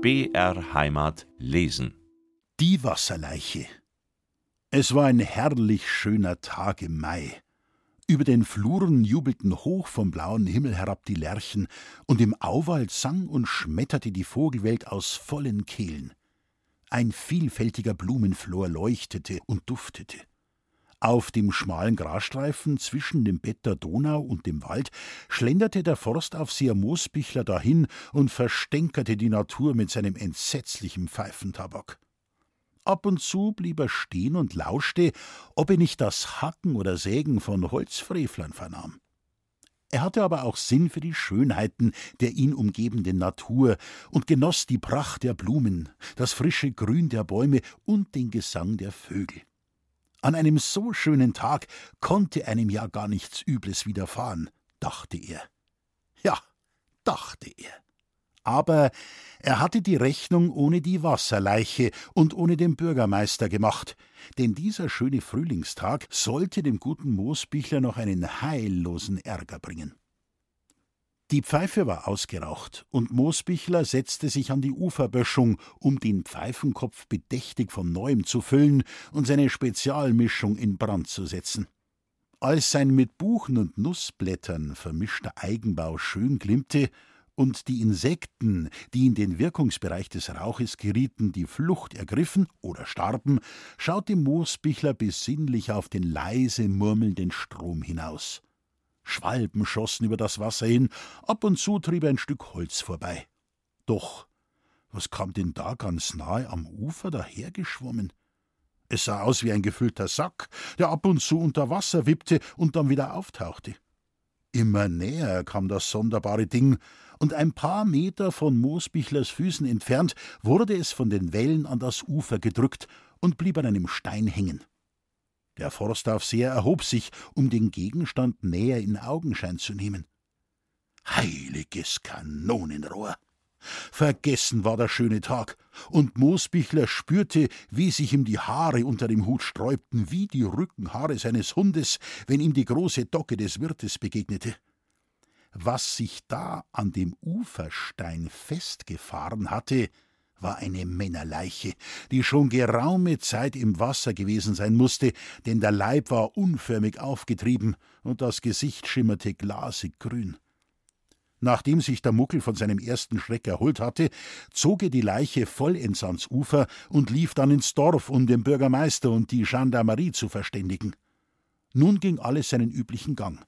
BR Heimat lesen. Die Wasserleiche. Es war ein herrlich schöner Tag im Mai. Über den Fluren jubelten hoch vom blauen Himmel herab die Lerchen, und im Auwald sang und schmetterte die Vogelwelt aus vollen Kehlen. Ein vielfältiger Blumenflor leuchtete und duftete. Auf dem schmalen Grasstreifen zwischen dem Bett der Donau und dem Wald schlenderte der Forstaufseher Moosbichler dahin und verstänkerte die Natur mit seinem entsetzlichen Pfeifentabak. Ab und zu blieb er stehen und lauschte, ob er nicht das Hacken oder Sägen von Holzfrevlern vernahm. Er hatte aber auch Sinn für die Schönheiten der ihn umgebenden Natur und genoss die Pracht der Blumen, das frische Grün der Bäume und den Gesang der Vögel. An einem so schönen Tag konnte einem ja gar nichts Übles widerfahren, dachte er. Ja, dachte er. Aber er hatte die Rechnung ohne die Wasserleiche und ohne den Bürgermeister gemacht, denn dieser schöne Frühlingstag sollte dem guten Moosbichler noch einen heillosen Ärger bringen. Die Pfeife war ausgeraucht, und Moosbichler setzte sich an die Uferböschung, um den Pfeifenkopf bedächtig von neuem zu füllen und seine Spezialmischung in Brand zu setzen. Als sein mit Buchen und Nussblättern vermischter Eigenbau schön glimmte und die Insekten, die in den Wirkungsbereich des Rauches gerieten, die Flucht ergriffen oder starben, schaute Moosbichler besinnlich auf den leise murmelnden Strom hinaus. Schwalben schossen über das Wasser hin, ab und zu trieb ein Stück Holz vorbei. Doch, was kam denn da ganz nahe am Ufer dahergeschwommen? Es sah aus wie ein gefüllter Sack, der ab und zu unter Wasser wippte und dann wieder auftauchte. Immer näher kam das sonderbare Ding, und ein paar Meter von Moosbichlers Füßen entfernt wurde es von den Wellen an das Ufer gedrückt und blieb an einem Stein hängen. Der Forstaufseher erhob sich, um den Gegenstand näher in Augenschein zu nehmen. Heiliges Kanonenrohr! Vergessen war der schöne Tag, und Moosbichler spürte, wie sich ihm die Haare unter dem Hut sträubten, wie die Rückenhaare seines Hundes, wenn ihm die große Docke des Wirtes begegnete. Was sich da an dem Uferstein festgefahren hatte, war eine Männerleiche, die schon geraume Zeit im Wasser gewesen sein musste, denn der Leib war unförmig aufgetrieben und das Gesicht schimmerte glasig grün. Nachdem sich der Muckel von seinem ersten Schreck erholt hatte, zog er die Leiche vollends ans Ufer und lief dann ins Dorf, um den Bürgermeister und die Gendarmerie zu verständigen. Nun ging alles seinen üblichen Gang.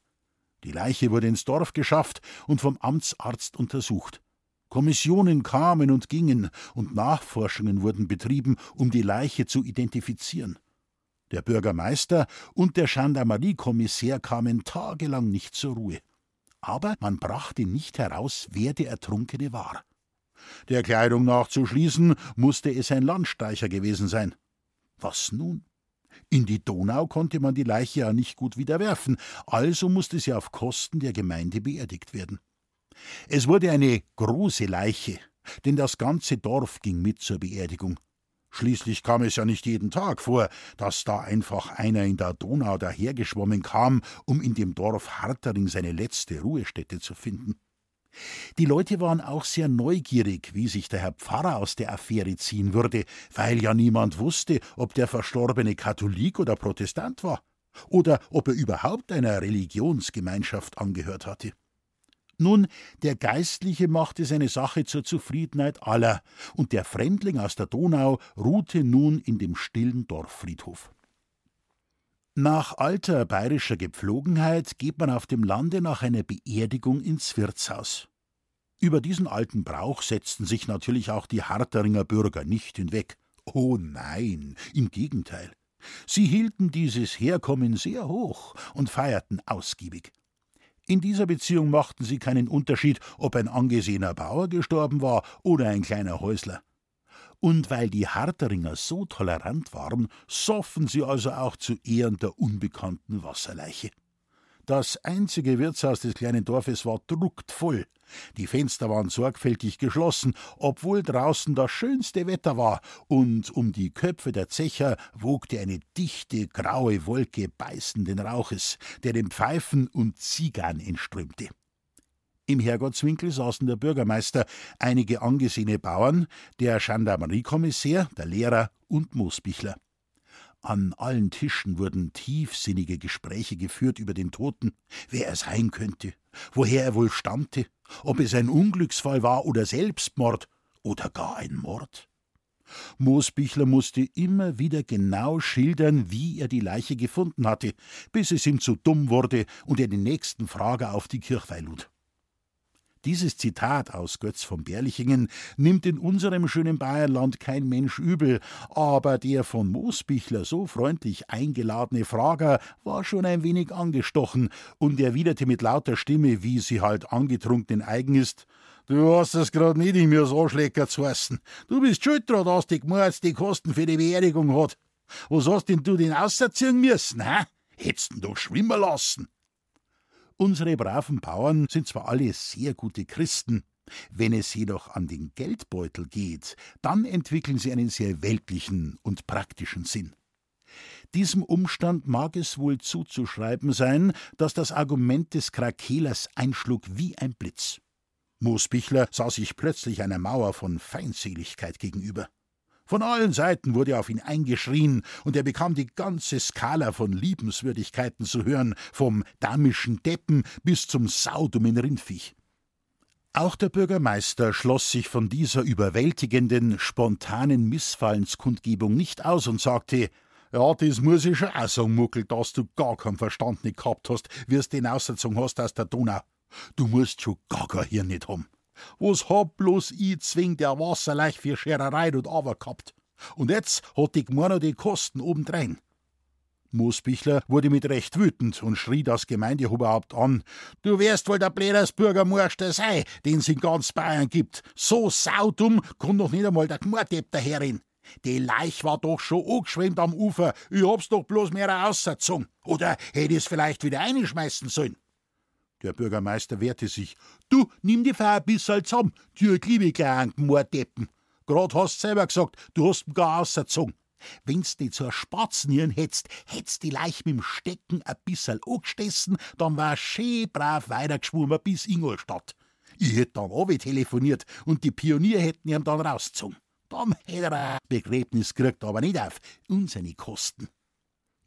Die Leiche wurde ins Dorf geschafft und vom Amtsarzt untersucht. Kommissionen kamen und gingen, und Nachforschungen wurden betrieben, um die Leiche zu identifizieren. Der Bürgermeister und der Gendarmeriekommissär kamen tagelang nicht zur Ruhe. Aber man brachte nicht heraus, wer der Ertrunkene war. Der Kleidung nach zu schließen, musste es ein Landstreicher gewesen sein. Was nun? In die Donau konnte man die Leiche ja nicht gut wieder werfen, also musste sie auf Kosten der Gemeinde beerdigt werden. Es wurde eine große Leiche, denn das ganze Dorf ging mit zur Beerdigung. Schließlich kam es ja nicht jeden Tag vor, dass da einfach einer in der Donau dahergeschwommen kam, um in dem Dorf Hartering seine letzte Ruhestätte zu finden. Die Leute waren auch sehr neugierig, wie sich der Herr Pfarrer aus der Affäre ziehen würde, weil ja niemand wusste, ob der Verstorbene Katholik oder Protestant war, oder ob er überhaupt einer Religionsgemeinschaft angehört hatte. Nun, der Geistliche machte seine Sache zur Zufriedenheit aller, und der Fremdling aus der Donau ruhte nun in dem stillen Dorffriedhof. Nach alter bayerischer Gepflogenheit geht man auf dem Lande nach einer Beerdigung ins Wirtshaus. Über diesen alten Brauch setzten sich natürlich auch die Harteringer Bürger nicht hinweg. Oh nein, im Gegenteil. Sie hielten dieses Herkommen sehr hoch und feierten ausgiebig. In dieser Beziehung machten sie keinen Unterschied, ob ein angesehener Bauer gestorben war oder ein kleiner Häusler. Und weil die Harteringer so tolerant waren, soffen sie also auch zu Ehren der unbekannten Wasserleiche. Das einzige Wirtshaus des kleinen Dorfes war drucktvoll. Die Fenster waren sorgfältig geschlossen, obwohl draußen das schönste Wetter war, und um die Köpfe der Zecher wogte eine dichte graue Wolke beißenden Rauches, der den Pfeifen und Zigarren entströmte. Im Herrgottswinkel saßen der Bürgermeister, einige angesehene Bauern, der Gendarmeriekommissär, der Lehrer und Moosbichler. An allen Tischen wurden tiefsinnige Gespräche geführt über den Toten, wer er sein könnte, woher er wohl stammte, ob es ein Unglücksfall war oder Selbstmord oder gar ein Mord. Moosbichler musste immer wieder genau schildern, wie er die Leiche gefunden hatte, bis es ihm zu dumm wurde und er den nächsten Frager auf die Kirchweih lud. Dieses Zitat aus Götz von Berlichingen nimmt in unserem schönen Bayerland kein Mensch übel, aber der von Moosbichler so freundlich eingeladene Frager war schon ein wenig angestochen und erwiderte mit lauter Stimme, wie sie halt angetrunkenen eigen ist, Du hast es grad nicht in mir so Anschläger zu essen. Du bist schuld dran, dass die Gmords die Kosten für die Beerdigung hat. Was hast denn du den ausziehen müssen, hä? Hättest du schwimmen lassen. Unsere braven Bauern sind zwar alle sehr gute Christen, wenn es jedoch an den Geldbeutel geht, dann entwickeln sie einen sehr weltlichen und praktischen Sinn. Diesem Umstand mag es wohl zuzuschreiben sein, dass das Argument des Krakelers einschlug wie ein Blitz. Moosbichler sah sich plötzlich einer Mauer von Feindseligkeit gegenüber. Von allen Seiten wurde auf ihn eingeschrien, und er bekam die ganze Skala von Liebenswürdigkeiten zu hören, vom damischen Deppen bis zum saudummen Rindviech. Auch der Bürgermeister schloss sich von dieser überwältigenden, spontanen Missfallenskundgebung nicht aus und sagte, ja, das muss ich schon auch sagen, Muckel, dass du gar keinen Verstand nicht gehabt hast, wie es den ausgezogen hast aus der Donau. Du musst schon gar kein Hirn nicht haben. Was hab bloß ich zwing der Wasserleich für Schererei und aber gehabt. Und jetzt hat die Gmor noch die Kosten obendrein. Moosbichler wurde mit Recht wütend und schrie das Gemeindeoberhaupt an. Du wärst wohl der Blädersbürgermeister sei, den es in ganz Bayern gibt. So saudumm kann doch nicht einmal der Gmordepp daherin. Die Leich war doch schon angeschwemmt am Ufer. Ich hab's doch bloß mehr ausgezogen. Oder hätte es vielleicht wieder einschmeißen sollen. Der Bürgermeister wehrte sich. Du, nimm die Feier bisserl zusammen, du liebe kleinen Mordeppen. Grad hast selber gesagt, du hast ihn gar ausgezogen. Wenn's die zur Spatznieren hättst, hätt's die Leich mit'm Stecken a bisserl angestessen, dann war schön brav weitergeschwommen bis Ingolstadt. Ich hätt dann auch telefoniert und die Pionier hätten ihm dann rausgezogen. Dann hätt er ein Begräbnis gekriegt, aber nicht auf unsere Kosten.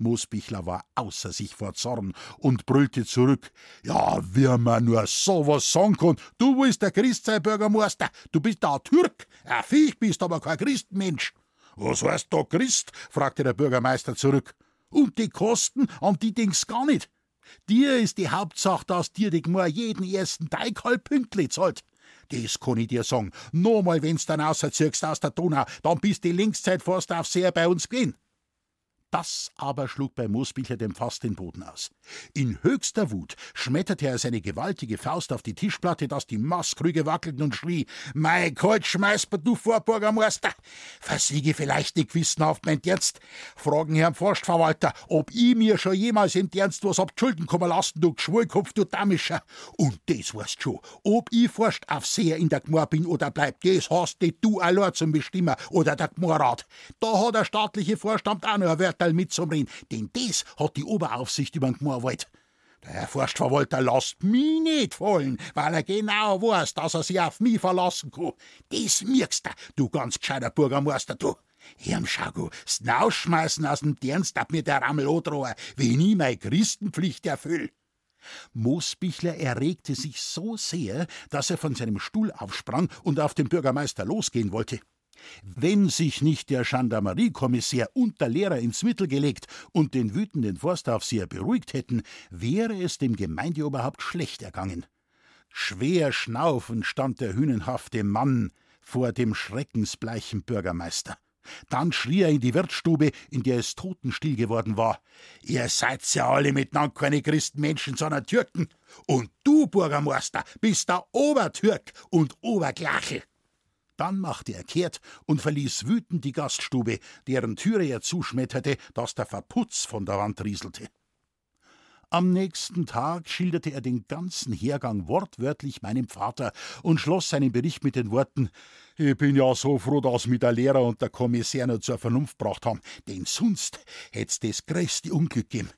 Moosbichler war außer sich vor Zorn und brüllte zurück. Ja, wie man nur sowas sagen kann. Du willst der Christ sein, Bürgermeister. Du bist da Türk. Ein Viech bist aber kein Christmensch. Was heißt da Christ? fragte der Bürgermeister zurück. Und die Kosten, an die denkst gar nicht. Dir ist die Hauptsache, dass dir die Gmor jeden ersten Teig halb pünktlich zahlt. Das kann ich dir sagen. Nochmal, wenn's dann außerziehst aus der Donau, dann bist die Linkszeit fast auf sehr bei uns gewesen. Das aber schlug bei Moosbichler dem Fass den Boden aus. In höchster Wut schmetterte er seine gewaltige Faust auf die Tischplatte, dass die Maßkrüge wackelten und schrie: Mein Gott, schmeiß du vor, Bürgermeister! Versiege vielleicht nicht gewissenhaft mein Dienst. Fragen Herrn Forstverwalter, ob ich mir schon jemals im Dienst was hab Schulden kommen lassen, du Geschwulkopf, du Damischer. Und das weißt schon, ob ich Forst auf See in der Gmor bin oder bleib, das hast nicht du allein zum Bestimmer oder der Gmorrat. Da hat der staatliche Vorstand auch noch ein Wörterl mitzumreden, denn das hat die Oberaufsicht über den Gmorwald. Der Herr Forstverwalter lässt mich nicht fallen, weil er genau weiß, dass er sich auf mich verlassen kann. Das merkst du, du ganz gescheiter Bürgermeister, du. Herrn Schago, das Ausschmeißen aus dem Dienst hat mir der Rammel androhen, wenn ich meine Christenpflicht erfüll. Moosbichler erregte sich so sehr, dass er von seinem Stuhl aufsprang und auf den Bürgermeister losgehen wollte. Wenn sich nicht der Gendarmeriekommissär und der Lehrer ins Mittel gelegt und den wütenden Forstaufseher beruhigt hätten, wäre es dem Gemeindeoberhaupt schlecht ergangen. Schwer schnaufend stand der hünenhafte Mann vor dem schreckensbleichen Bürgermeister. Dann schrie er in die Wirtsstube, in der es totenstill geworden war. Ihr seid ja alle miteinander keine Christenmenschen, sondern Türken. Und du, Bürgermeister, bist der Obertürk und Oberglachel. Dann machte er kehrt und verließ wütend die Gaststube, deren Türe er zuschmetterte, dass der Verputz von der Wand rieselte. Am nächsten Tag schilderte er den ganzen Hergang wortwörtlich meinem Vater und schloss seinen Bericht mit den Worten Ich bin ja so froh, dass mich der Lehrer und der Kommissär noch zur Vernunft gebracht haben, denn sonst hätt's das größte Unglück gegeben.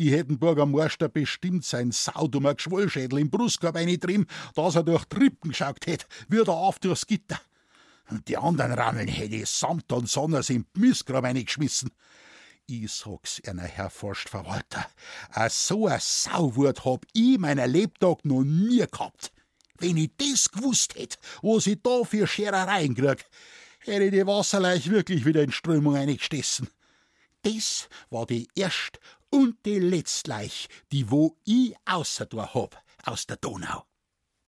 Ich hätten Bürgermeister bestimmt sein saudummer Geschwollschädel im Brustkorb eingetrieben, dass er durch Trippen geschaut hätte, wie der auf durchs Gitter. Und die anderen Rammeln hätte ich samt und sonders im Missgrab eingeschmissen. Ich sag's einer, Herr Forstverwalter, a so a Sauwurt hab ich meiner Lebtag noch nie gehabt. Wenn ich das gewusst hätt, was ich da für Scherereien krieg, hätte ich die Wasserleich wirklich wieder in Strömung eingestessen. Das war die erst und die letzte Leich, die wo ich außer hab aus der Donau.